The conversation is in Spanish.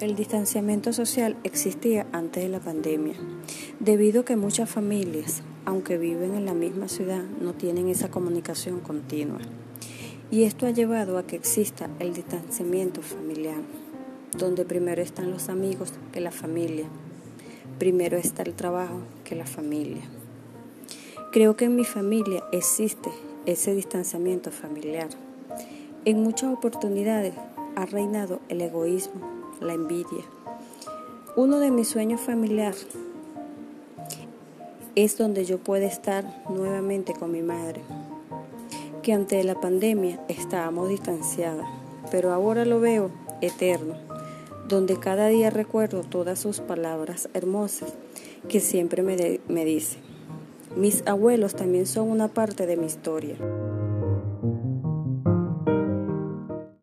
El distanciamiento social existía antes de la pandemia, debido a que muchas familias, aunque viven en la misma ciudad, no tienen esa comunicación continua. Y esto ha llevado a que exista el distanciamiento familiar, donde primero están los amigos que la familia, primero está el trabajo que la familia. Creo que en mi familia existe ese distanciamiento familiar. En muchas oportunidades ha reinado el egoísmo la envidia. Uno de mis sueños familiares es donde yo pueda estar nuevamente con mi madre, que ante la pandemia estábamos distanciadas, pero ahora lo veo eterno, donde cada día recuerdo todas sus palabras hermosas que siempre me, me dice. Mis abuelos también son una parte de mi historia.